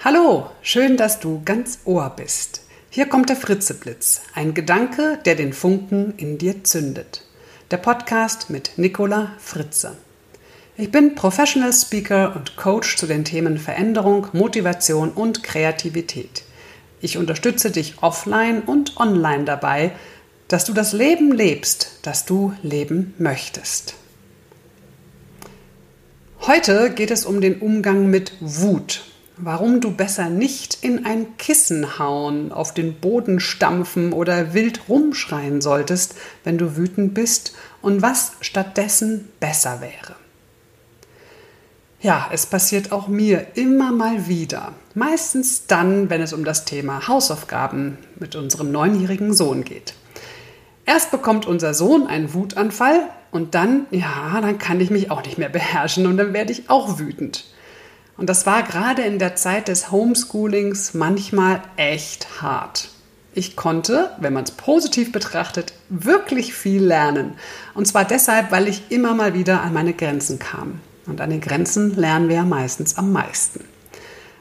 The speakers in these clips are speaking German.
Hallo, schön, dass du ganz Ohr bist. Hier kommt der Fritzeblitz, ein Gedanke, der den Funken in dir zündet. Der Podcast mit Nicola Fritze. Ich bin Professional Speaker und Coach zu den Themen Veränderung, Motivation und Kreativität. Ich unterstütze dich offline und online dabei, dass du das Leben lebst, das du leben möchtest. Heute geht es um den Umgang mit Wut warum du besser nicht in ein Kissen hauen, auf den Boden stampfen oder wild rumschreien solltest, wenn du wütend bist und was stattdessen besser wäre. Ja, es passiert auch mir immer mal wieder. Meistens dann, wenn es um das Thema Hausaufgaben mit unserem neunjährigen Sohn geht. Erst bekommt unser Sohn einen Wutanfall und dann, ja, dann kann ich mich auch nicht mehr beherrschen und dann werde ich auch wütend. Und das war gerade in der Zeit des Homeschoolings manchmal echt hart. Ich konnte, wenn man es positiv betrachtet, wirklich viel lernen. Und zwar deshalb, weil ich immer mal wieder an meine Grenzen kam. Und an den Grenzen lernen wir ja meistens am meisten.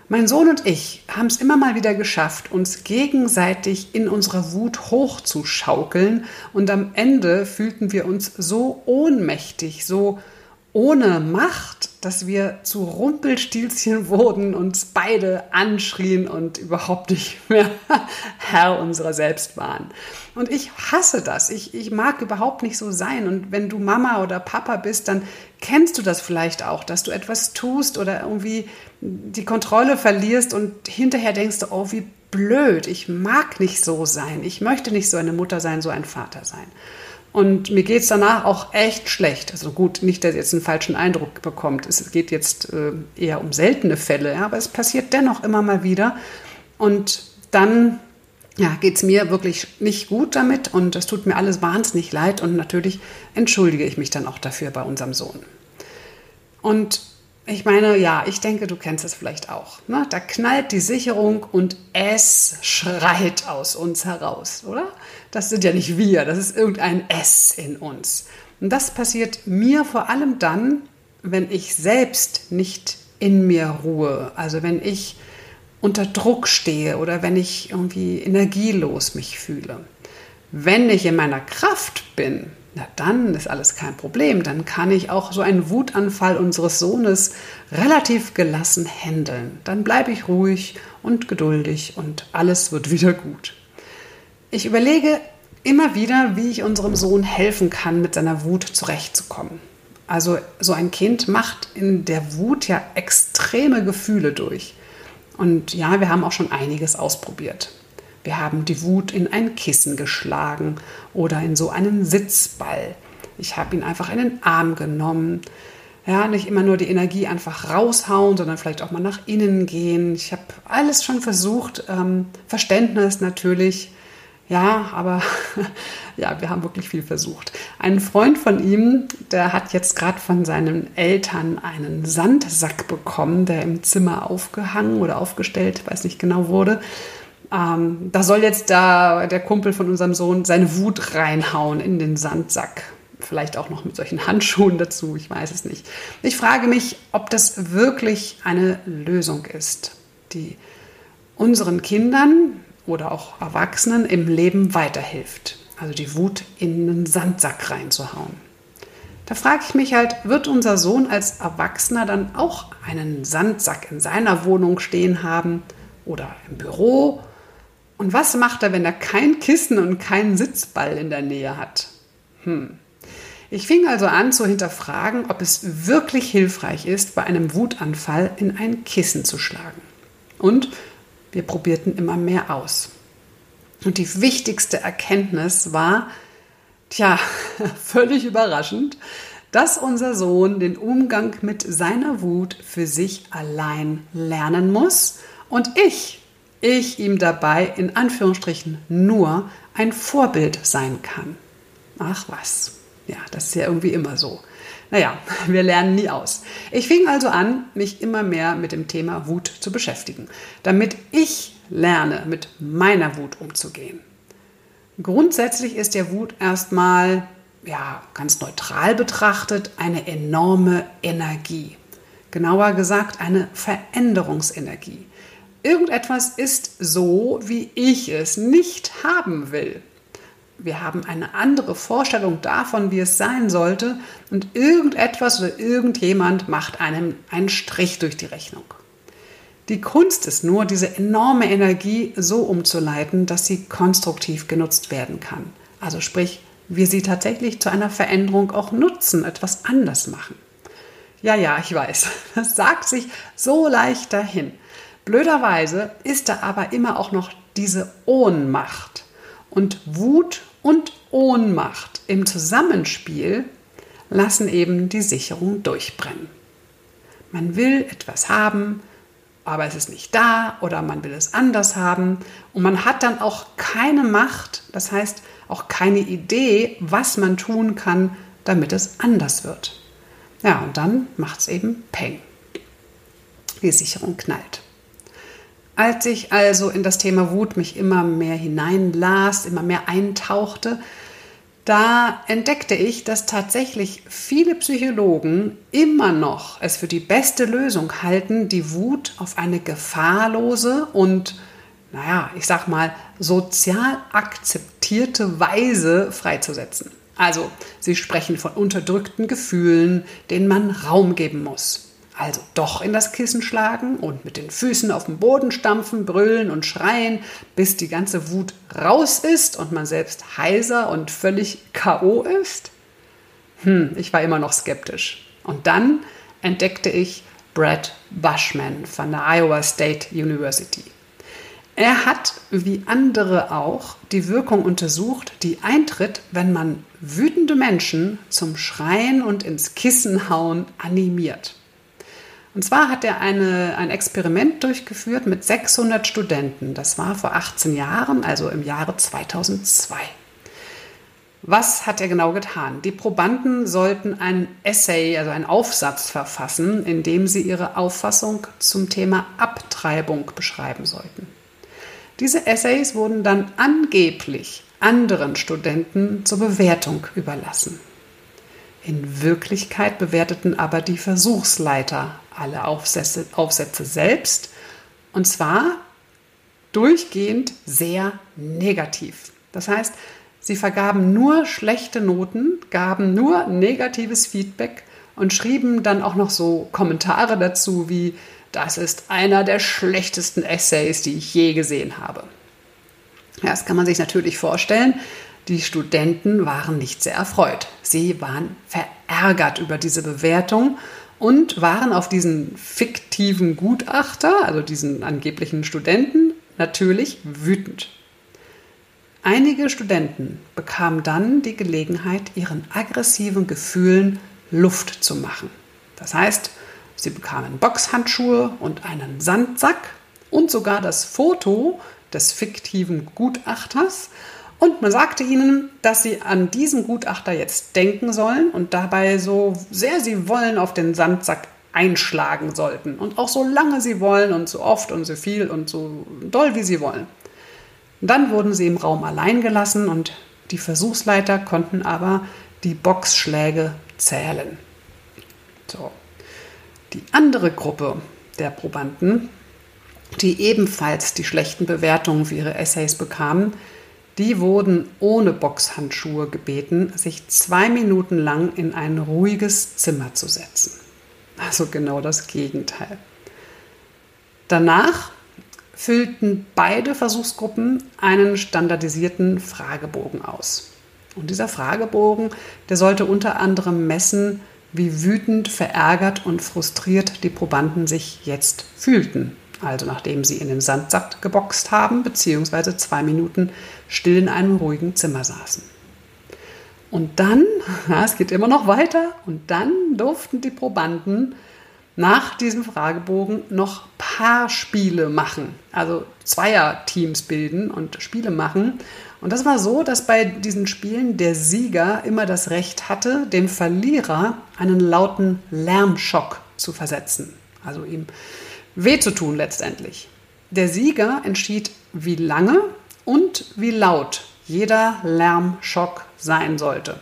Mein Sohn und ich haben es immer mal wieder geschafft, uns gegenseitig in unserer Wut hochzuschaukeln und am Ende fühlten wir uns so ohnmächtig, so ohne Macht, dass wir zu Rumpelstilzchen wurden, uns beide anschrien und überhaupt nicht mehr Herr unserer selbst waren. Und ich hasse das. Ich, ich mag überhaupt nicht so sein. Und wenn du Mama oder Papa bist, dann kennst du das vielleicht auch, dass du etwas tust oder irgendwie die Kontrolle verlierst und hinterher denkst du, oh, wie blöd. Ich mag nicht so sein. Ich möchte nicht so eine Mutter sein, so ein Vater sein. Und mir geht es danach auch echt schlecht. Also gut, nicht, dass ihr jetzt einen falschen Eindruck bekommt. Es geht jetzt äh, eher um seltene Fälle, ja, aber es passiert dennoch immer mal wieder. Und dann ja, geht es mir wirklich nicht gut damit und es tut mir alles wahnsinnig leid und natürlich entschuldige ich mich dann auch dafür bei unserem Sohn. Und ich meine, ja, ich denke, du kennst es vielleicht auch. Ne? Da knallt die Sicherung und es schreit aus uns heraus, oder? Das sind ja nicht wir, das ist irgendein S in uns. Und das passiert mir vor allem dann, wenn ich selbst nicht in mir ruhe. Also wenn ich unter Druck stehe oder wenn ich irgendwie energielos mich fühle. Wenn ich in meiner Kraft bin, na dann ist alles kein Problem. Dann kann ich auch so einen Wutanfall unseres Sohnes relativ gelassen handeln. Dann bleibe ich ruhig und geduldig und alles wird wieder gut. Ich überlege immer wieder, wie ich unserem Sohn helfen kann, mit seiner Wut zurechtzukommen. Also so ein Kind macht in der Wut ja extreme Gefühle durch. Und ja, wir haben auch schon einiges ausprobiert. Wir haben die Wut in ein Kissen geschlagen oder in so einen Sitzball. Ich habe ihn einfach in den Arm genommen. Ja, nicht immer nur die Energie einfach raushauen, sondern vielleicht auch mal nach innen gehen. Ich habe alles schon versucht. Ähm, Verständnis natürlich. Ja, aber ja, wir haben wirklich viel versucht. Ein Freund von ihm, der hat jetzt gerade von seinen Eltern einen Sandsack bekommen, der im Zimmer aufgehangen oder aufgestellt, weiß nicht genau wurde. Ähm, da soll jetzt da der Kumpel von unserem Sohn seine Wut reinhauen in den Sandsack. Vielleicht auch noch mit solchen Handschuhen dazu, ich weiß es nicht. Ich frage mich, ob das wirklich eine Lösung ist, die unseren Kindern oder auch Erwachsenen im Leben weiterhilft. Also die Wut in einen Sandsack reinzuhauen. Da frage ich mich halt, wird unser Sohn als Erwachsener dann auch einen Sandsack in seiner Wohnung stehen haben oder im Büro und was macht er, wenn er kein Kissen und keinen Sitzball in der Nähe hat? Hm. Ich fing also an zu hinterfragen, ob es wirklich hilfreich ist, bei einem Wutanfall in ein Kissen zu schlagen. Und wir probierten immer mehr aus. Und die wichtigste Erkenntnis war, tja, völlig überraschend, dass unser Sohn den Umgang mit seiner Wut für sich allein lernen muss und ich ich ihm dabei in Anführungsstrichen nur ein Vorbild sein kann. Ach was, ja, das ist ja irgendwie immer so. Naja, wir lernen nie aus. Ich fing also an, mich immer mehr mit dem Thema Wut zu beschäftigen, damit ich lerne, mit meiner Wut umzugehen. Grundsätzlich ist der Wut erstmal, ja, ganz neutral betrachtet, eine enorme Energie. Genauer gesagt, eine Veränderungsenergie. Irgendetwas ist so, wie ich es nicht haben will. Wir haben eine andere Vorstellung davon, wie es sein sollte, und irgendetwas oder irgendjemand macht einem einen Strich durch die Rechnung. Die Kunst ist nur, diese enorme Energie so umzuleiten, dass sie konstruktiv genutzt werden kann. Also sprich, wir sie tatsächlich zu einer Veränderung auch nutzen, etwas anders machen. Ja, ja, ich weiß, das sagt sich so leicht dahin. Blöderweise ist da aber immer auch noch diese Ohnmacht. Und Wut und Ohnmacht im Zusammenspiel lassen eben die Sicherung durchbrennen. Man will etwas haben, aber es ist nicht da oder man will es anders haben und man hat dann auch keine Macht, das heißt auch keine Idee, was man tun kann, damit es anders wird. Ja, und dann macht es eben Peng. Die Sicherung knallt. Als ich also in das Thema Wut mich immer mehr hineinlas, immer mehr eintauchte, da entdeckte ich, dass tatsächlich viele Psychologen immer noch es für die beste Lösung halten, die Wut auf eine gefahrlose und, naja, ich sag mal, sozial akzeptierte Weise freizusetzen. Also, sie sprechen von unterdrückten Gefühlen, denen man Raum geben muss. Also doch in das Kissen schlagen und mit den Füßen auf den Boden stampfen, brüllen und schreien, bis die ganze Wut raus ist und man selbst heiser und völlig KO ist? Hm, ich war immer noch skeptisch. Und dann entdeckte ich Brad Bushman von der Iowa State University. Er hat, wie andere auch, die Wirkung untersucht, die eintritt, wenn man wütende Menschen zum Schreien und ins Kissen hauen animiert. Und zwar hat er eine, ein Experiment durchgeführt mit 600 Studenten. Das war vor 18 Jahren, also im Jahre 2002. Was hat er genau getan? Die Probanden sollten einen Essay, also einen Aufsatz verfassen, in dem sie ihre Auffassung zum Thema Abtreibung beschreiben sollten. Diese Essays wurden dann angeblich anderen Studenten zur Bewertung überlassen. In Wirklichkeit bewerteten aber die Versuchsleiter alle Aufsätze, Aufsätze selbst und zwar durchgehend sehr negativ. Das heißt, sie vergaben nur schlechte Noten, gaben nur negatives Feedback und schrieben dann auch noch so Kommentare dazu wie, das ist einer der schlechtesten Essays, die ich je gesehen habe. Ja, das kann man sich natürlich vorstellen. Die Studenten waren nicht sehr erfreut. Sie waren verärgert über diese Bewertung und waren auf diesen fiktiven Gutachter, also diesen angeblichen Studenten, natürlich wütend. Einige Studenten bekamen dann die Gelegenheit, ihren aggressiven Gefühlen Luft zu machen. Das heißt, sie bekamen Boxhandschuhe und einen Sandsack und sogar das Foto des fiktiven Gutachters und man sagte ihnen, dass sie an diesen Gutachter jetzt denken sollen und dabei so sehr sie wollen auf den Sandsack einschlagen sollten. Und auch so lange sie wollen und so oft und so viel und so doll wie sie wollen. Dann wurden sie im Raum allein gelassen und die Versuchsleiter konnten aber die Boxschläge zählen. So. Die andere Gruppe der Probanden, die ebenfalls die schlechten Bewertungen für ihre Essays bekamen, die wurden ohne Boxhandschuhe gebeten, sich zwei Minuten lang in ein ruhiges Zimmer zu setzen. Also genau das Gegenteil. Danach füllten beide Versuchsgruppen einen standardisierten Fragebogen aus. Und dieser Fragebogen, der sollte unter anderem messen, wie wütend, verärgert und frustriert die Probanden sich jetzt fühlten also nachdem sie in den Sandsack geboxt haben, beziehungsweise zwei Minuten still in einem ruhigen Zimmer saßen. Und dann, ja, es geht immer noch weiter, und dann durften die Probanden nach diesem Fragebogen noch Paarspiele machen, also Zweierteams bilden und Spiele machen. Und das war so, dass bei diesen Spielen der Sieger immer das Recht hatte, dem Verlierer einen lauten Lärmschock zu versetzen. Also ihm weh zu tun letztendlich. Der Sieger entschied, wie lange und wie laut jeder Lärmschock sein sollte.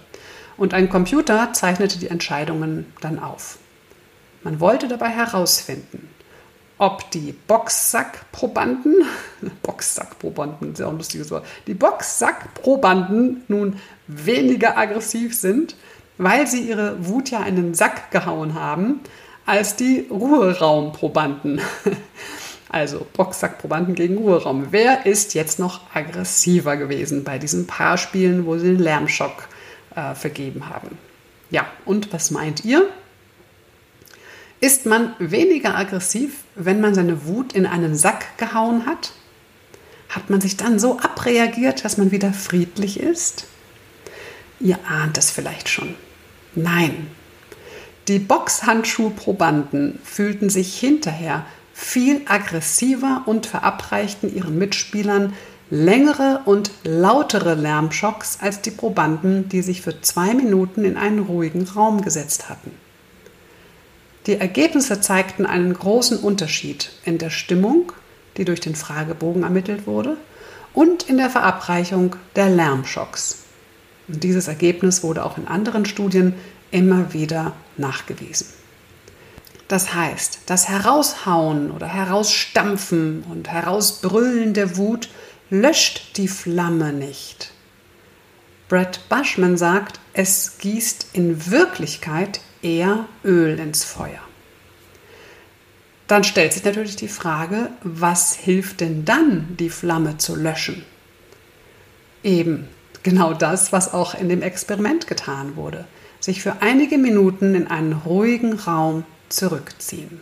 Und ein Computer zeichnete die Entscheidungen dann auf. Man wollte dabei herausfinden, ob die Boxsackprobanden, Boxsackprobanden, ist ja auch ein lustiges Wort, die Boxsackprobanden nun weniger aggressiv sind, weil sie ihre Wut ja in den Sack gehauen haben, als die Ruheraumprobanden. Also Boxsackprobanden gegen Ruheraum. Wer ist jetzt noch aggressiver gewesen bei diesen Paarspielen, wo sie den Lärmschock äh, vergeben haben? Ja, und was meint ihr? Ist man weniger aggressiv, wenn man seine Wut in einen Sack gehauen hat? Hat man sich dann so abreagiert, dass man wieder friedlich ist? Ihr ahnt es vielleicht schon. Nein. Die Boxhandschuhprobanden fühlten sich hinterher viel aggressiver und verabreichten ihren Mitspielern längere und lautere Lärmschocks als die Probanden, die sich für zwei Minuten in einen ruhigen Raum gesetzt hatten. Die Ergebnisse zeigten einen großen Unterschied in der Stimmung, die durch den Fragebogen ermittelt wurde, und in der Verabreichung der Lärmschocks. Und dieses Ergebnis wurde auch in anderen Studien immer wieder nachgewiesen. Das heißt, das Heraushauen oder Herausstampfen und Herausbrüllen der Wut löscht die Flamme nicht. Brett Bushman sagt, es gießt in Wirklichkeit eher Öl ins Feuer. Dann stellt sich natürlich die Frage, was hilft denn dann, die Flamme zu löschen? Eben genau das, was auch in dem Experiment getan wurde. Sich für einige Minuten in einen ruhigen Raum zurückziehen,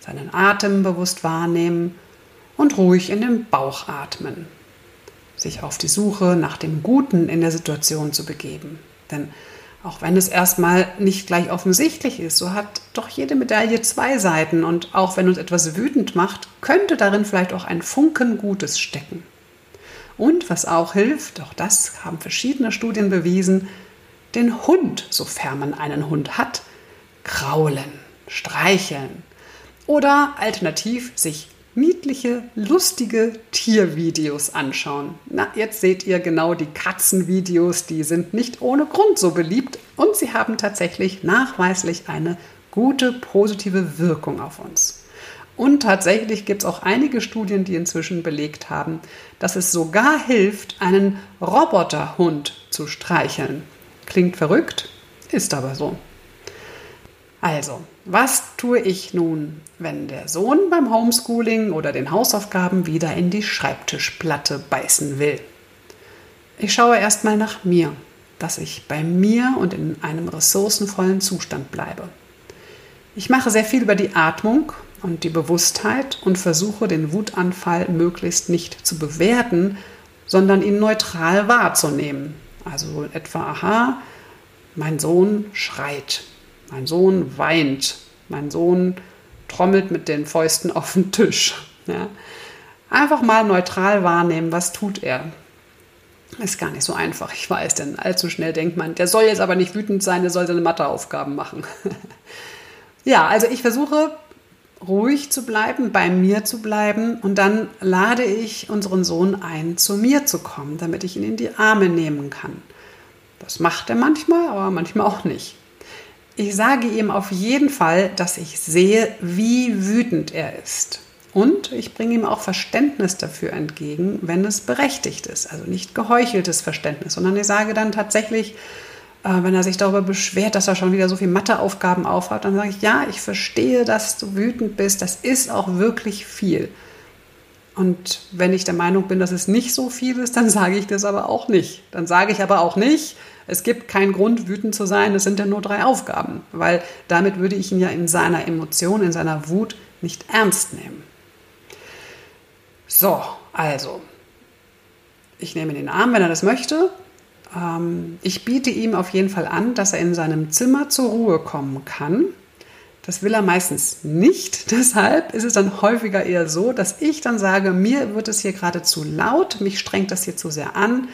seinen Atem bewusst wahrnehmen und ruhig in den Bauch atmen, sich auf die Suche nach dem Guten in der Situation zu begeben. Denn auch wenn es erstmal nicht gleich offensichtlich ist, so hat doch jede Medaille zwei Seiten und auch wenn uns etwas wütend macht, könnte darin vielleicht auch ein Funken Gutes stecken. Und was auch hilft, auch das haben verschiedene Studien bewiesen, den Hund, sofern man einen Hund hat, kraulen streicheln oder alternativ sich niedliche, lustige Tiervideos anschauen. Na, jetzt seht ihr genau die Katzenvideos, die sind nicht ohne Grund so beliebt und sie haben tatsächlich nachweislich eine gute positive Wirkung auf uns. Und tatsächlich gibt es auch einige Studien, die inzwischen belegt haben, dass es sogar hilft, einen Roboterhund zu streicheln. Klingt verrückt, ist aber so. Also, was tue ich nun, wenn der Sohn beim Homeschooling oder den Hausaufgaben wieder in die Schreibtischplatte beißen will? Ich schaue erstmal nach mir, dass ich bei mir und in einem ressourcenvollen Zustand bleibe. Ich mache sehr viel über die Atmung und die Bewusstheit und versuche den Wutanfall möglichst nicht zu bewerten, sondern ihn neutral wahrzunehmen. Also etwa, aha, mein Sohn schreit mein Sohn weint. Mein Sohn trommelt mit den Fäusten auf den Tisch. Ja. Einfach mal neutral wahrnehmen, was tut er. Ist gar nicht so einfach, ich weiß, denn allzu schnell denkt man, der soll jetzt aber nicht wütend sein, der soll seine Matheaufgaben machen. ja, also ich versuche ruhig zu bleiben, bei mir zu bleiben und dann lade ich unseren Sohn ein, zu mir zu kommen, damit ich ihn in die Arme nehmen kann. Das macht er manchmal, aber manchmal auch nicht. Ich sage ihm auf jeden Fall, dass ich sehe, wie wütend er ist. Und ich bringe ihm auch Verständnis dafür entgegen, wenn es berechtigt ist. Also nicht geheucheltes Verständnis, sondern ich sage dann tatsächlich, wenn er sich darüber beschwert, dass er schon wieder so viele Matheaufgaben aufhat, dann sage ich, ja, ich verstehe, dass du wütend bist. Das ist auch wirklich viel. Und wenn ich der Meinung bin, dass es nicht so viel ist, dann sage ich das aber auch nicht. Dann sage ich aber auch nicht, es gibt keinen Grund, wütend zu sein, es sind ja nur drei Aufgaben, weil damit würde ich ihn ja in seiner Emotion, in seiner Wut nicht ernst nehmen. So, also, ich nehme den Arm, wenn er das möchte. Ähm, ich biete ihm auf jeden Fall an, dass er in seinem Zimmer zur Ruhe kommen kann. Das will er meistens nicht. Deshalb ist es dann häufiger eher so, dass ich dann sage, mir wird es hier gerade zu laut, mich strengt das hier zu sehr an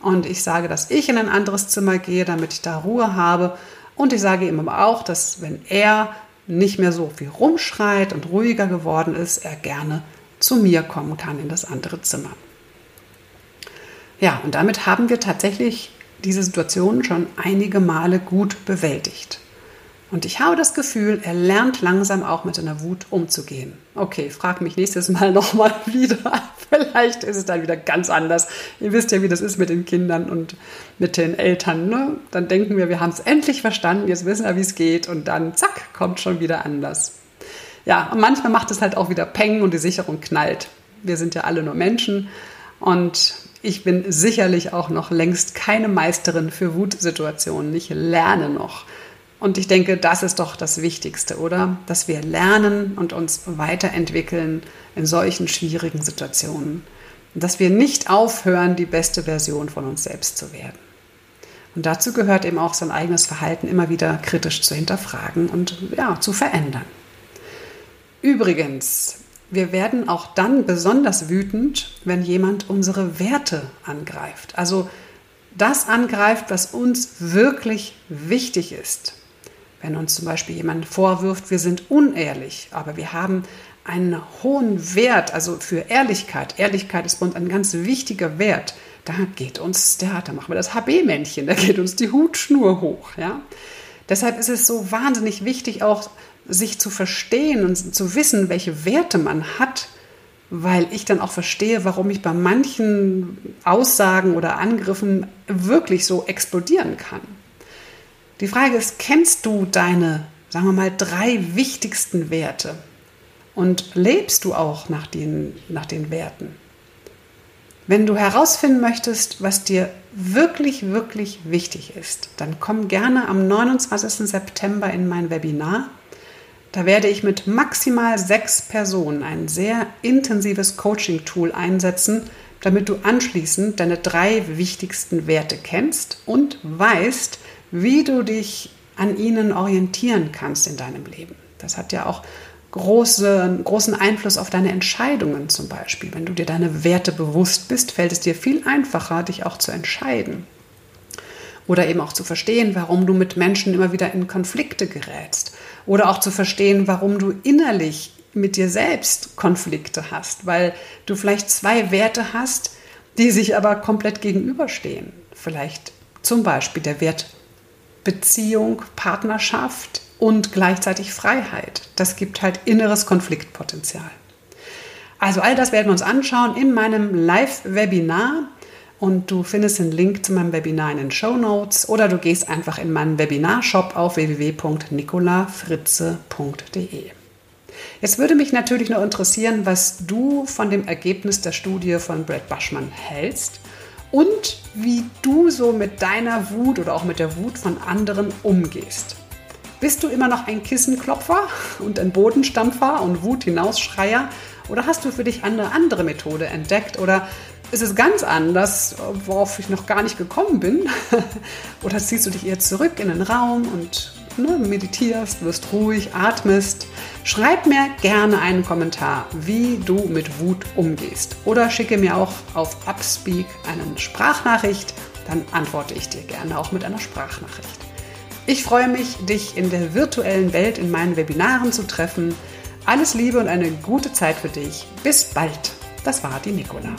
und ich sage, dass ich in ein anderes Zimmer gehe, damit ich da Ruhe habe. Und ich sage ihm aber auch, dass wenn er nicht mehr so viel rumschreit und ruhiger geworden ist, er gerne zu mir kommen kann in das andere Zimmer. Ja, und damit haben wir tatsächlich diese Situation schon einige Male gut bewältigt. Und ich habe das Gefühl, er lernt langsam auch mit seiner Wut umzugehen. Okay, frag mich nächstes Mal nochmal wieder. Vielleicht ist es dann wieder ganz anders. Ihr wisst ja, wie das ist mit den Kindern und mit den Eltern. Ne? Dann denken wir, wir haben es endlich verstanden, jetzt wissen wir, wie es geht. Und dann, zack, kommt schon wieder anders. Ja, und manchmal macht es halt auch wieder Peng und die Sicherung knallt. Wir sind ja alle nur Menschen. Und ich bin sicherlich auch noch längst keine Meisterin für Wutsituationen. Ich lerne noch. Und ich denke, das ist doch das Wichtigste, oder? Dass wir lernen und uns weiterentwickeln in solchen schwierigen Situationen. Und dass wir nicht aufhören, die beste Version von uns selbst zu werden. Und dazu gehört eben auch sein eigenes Verhalten immer wieder kritisch zu hinterfragen und ja, zu verändern. Übrigens, wir werden auch dann besonders wütend, wenn jemand unsere Werte angreift. Also das angreift, was uns wirklich wichtig ist. Wenn uns zum Beispiel jemand vorwirft, wir sind unehrlich, aber wir haben einen hohen Wert, also für Ehrlichkeit. Ehrlichkeit ist bei uns ein ganz wichtiger Wert. Da geht uns, der, da machen wir das HB-Männchen, da geht uns die Hutschnur hoch. Ja? Deshalb ist es so wahnsinnig wichtig, auch sich zu verstehen und zu wissen, welche Werte man hat, weil ich dann auch verstehe, warum ich bei manchen Aussagen oder Angriffen wirklich so explodieren kann. Die Frage ist, kennst du deine, sagen wir mal, drei wichtigsten Werte? Und lebst du auch nach den, nach den Werten? Wenn du herausfinden möchtest, was dir wirklich, wirklich wichtig ist, dann komm gerne am 29. September in mein Webinar. Da werde ich mit maximal sechs Personen ein sehr intensives Coaching-Tool einsetzen, damit du anschließend deine drei wichtigsten Werte kennst und weißt, wie du dich an ihnen orientieren kannst in deinem Leben. Das hat ja auch große, großen Einfluss auf deine Entscheidungen zum Beispiel. Wenn du dir deine Werte bewusst bist, fällt es dir viel einfacher, dich auch zu entscheiden. Oder eben auch zu verstehen, warum du mit Menschen immer wieder in Konflikte gerätst. Oder auch zu verstehen, warum du innerlich mit dir selbst Konflikte hast, weil du vielleicht zwei Werte hast, die sich aber komplett gegenüberstehen. Vielleicht zum Beispiel der Wert Beziehung, Partnerschaft und gleichzeitig Freiheit. Das gibt halt inneres Konfliktpotenzial. Also all das werden wir uns anschauen in meinem Live-Webinar und du findest den Link zu meinem Webinar in den Show Notes oder du gehst einfach in meinen Webinarshop auf www.nicolafritze.de. Jetzt würde mich natürlich noch interessieren, was du von dem Ergebnis der Studie von Brad Bushman hältst und wie du so mit deiner Wut oder auch mit der Wut von anderen umgehst. Bist du immer noch ein Kissenklopfer und ein Bodenstampfer und Wut hinausschreier oder hast du für dich eine andere Methode entdeckt oder ist es ganz anders, worauf ich noch gar nicht gekommen bin? oder ziehst du dich eher zurück in den Raum und ne, meditierst, wirst ruhig, atmest? Schreib mir gerne einen Kommentar, wie du mit Wut umgehst. Oder schicke mir auch auf Upspeak eine Sprachnachricht, dann antworte ich dir gerne auch mit einer Sprachnachricht. Ich freue mich, dich in der virtuellen Welt in meinen Webinaren zu treffen. Alles Liebe und eine gute Zeit für dich. Bis bald. Das war die Nicola.